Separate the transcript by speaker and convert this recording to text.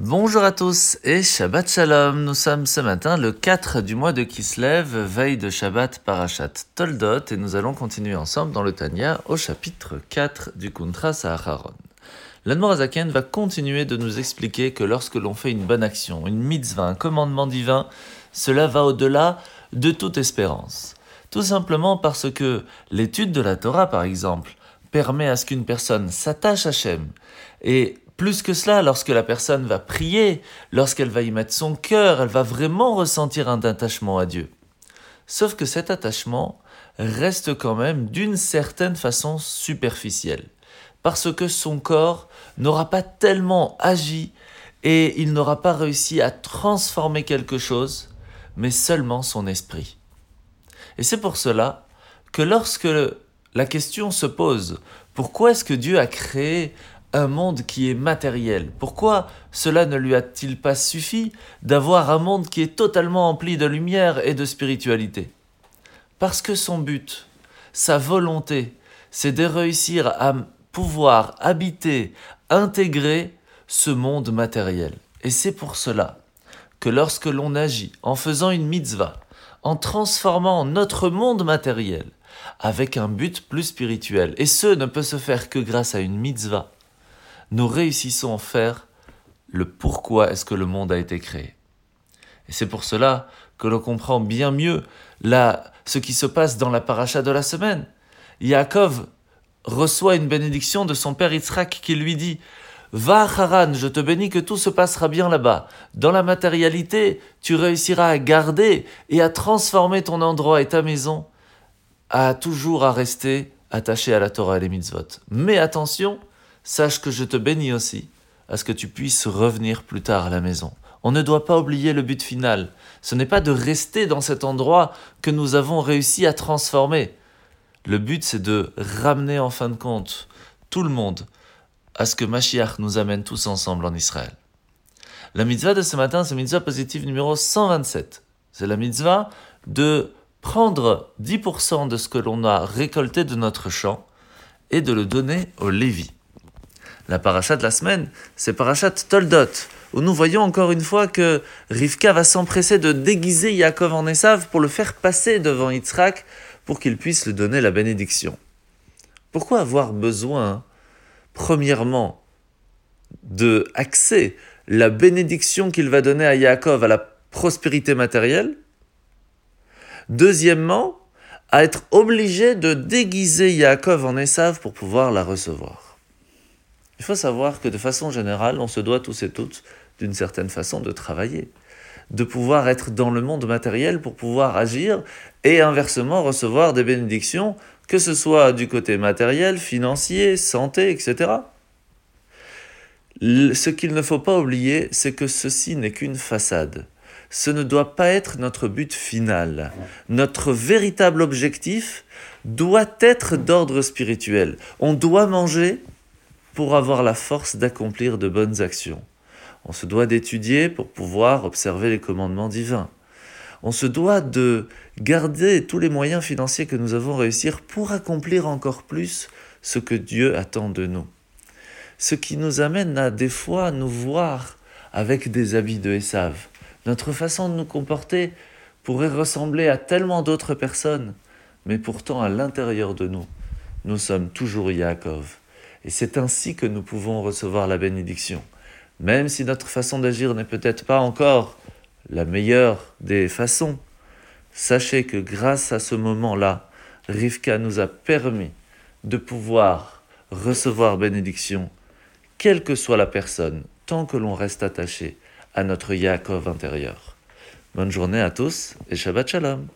Speaker 1: Bonjour à tous et Shabbat Shalom. Nous sommes ce matin le 4 du mois de Kislev, veille de Shabbat Parashat Toldot, et nous allons continuer ensemble dans le Tanya au chapitre 4 du Kuntra Saharon. L'Admorazaken va continuer de nous expliquer que lorsque l'on fait une bonne action, une mitzvah, un commandement divin, cela va au-delà de toute espérance. Tout simplement parce que l'étude de la Torah, par exemple, permet à ce qu'une personne s'attache à Hachem et plus que cela, lorsque la personne va prier, lorsqu'elle va y mettre son cœur, elle va vraiment ressentir un attachement à Dieu. Sauf que cet attachement reste quand même d'une certaine façon superficielle, parce que son corps n'aura pas tellement agi et il n'aura pas réussi à transformer quelque chose, mais seulement son esprit. Et c'est pour cela que lorsque la question se pose, pourquoi est-ce que Dieu a créé un monde qui est matériel. Pourquoi cela ne lui a-t-il pas suffi d'avoir un monde qui est totalement empli de lumière et de spiritualité? Parce que son but, sa volonté, c'est de réussir à pouvoir habiter, intégrer ce monde matériel. Et c'est pour cela que lorsque l'on agit en faisant une mitzvah, en transformant notre monde matériel avec un but plus spirituel, et ce ne peut se faire que grâce à une mitzvah, nous réussissons à faire le pourquoi est-ce que le monde a été créé. Et c'est pour cela que l'on comprend bien mieux là, ce qui se passe dans la paracha de la semaine. Yaakov reçoit une bénédiction de son père Yitzhak qui lui dit Va Haran, je te bénis que tout se passera bien là-bas. Dans la matérialité, tu réussiras à garder et à transformer ton endroit et ta maison, à toujours à rester attaché à la Torah et les mitzvot. Mais attention, sache que je te bénis aussi à ce que tu puisses revenir plus tard à la maison. On ne doit pas oublier le but final. Ce n'est pas de rester dans cet endroit que nous avons réussi à transformer. Le but, c'est de ramener en fin de compte tout le monde à ce que Mashiach nous amène tous ensemble en Israël. La mitzvah de ce matin, c'est mitzvah positive numéro 127. C'est la mitzvah de prendre 10% de ce que l'on a récolté de notre champ et de le donner au Lévi. La parachat de la semaine, c'est parachat Toldot, où nous voyons encore une fois que Rivka va s'empresser de déguiser Yaakov en Esav pour le faire passer devant Yitzhak pour qu'il puisse lui donner la bénédiction. Pourquoi avoir besoin, premièrement, de axer la bénédiction qu'il va donner à Yaakov à la prospérité matérielle? Deuxièmement, à être obligé de déguiser Yaakov en Esav pour pouvoir la recevoir. Il faut savoir que de façon générale, on se doit tous et toutes, d'une certaine façon, de travailler, de pouvoir être dans le monde matériel pour pouvoir agir et inversement recevoir des bénédictions, que ce soit du côté matériel, financier, santé, etc. Ce qu'il ne faut pas oublier, c'est que ceci n'est qu'une façade. Ce ne doit pas être notre but final. Notre véritable objectif doit être d'ordre spirituel. On doit manger pour avoir la force d'accomplir de bonnes actions. On se doit d'étudier pour pouvoir observer les commandements divins. On se doit de garder tous les moyens financiers que nous avons réussir pour accomplir encore plus ce que Dieu attend de nous. Ce qui nous amène à des fois nous voir avec des habits de Esav. Notre façon de nous comporter pourrait ressembler à tellement d'autres personnes, mais pourtant à l'intérieur de nous, nous sommes toujours Yaakov. Et c'est ainsi que nous pouvons recevoir la bénédiction. Même si notre façon d'agir n'est peut-être pas encore la meilleure des façons, sachez que grâce à ce moment-là, Rivka nous a permis de pouvoir recevoir bénédiction, quelle que soit la personne, tant que l'on reste attaché à notre Yaakov intérieur. Bonne journée à tous et Shabbat Shalom.